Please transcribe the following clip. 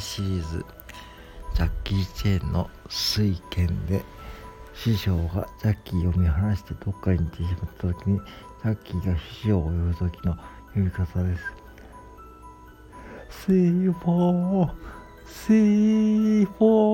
シリーズ。ジャッキー・チェンの酔拳で師匠がジャッキーを見放してどっかに行ってしまった時にジャッキーが師匠を呼ぶ時の呼び方です。シーフォーシーフォー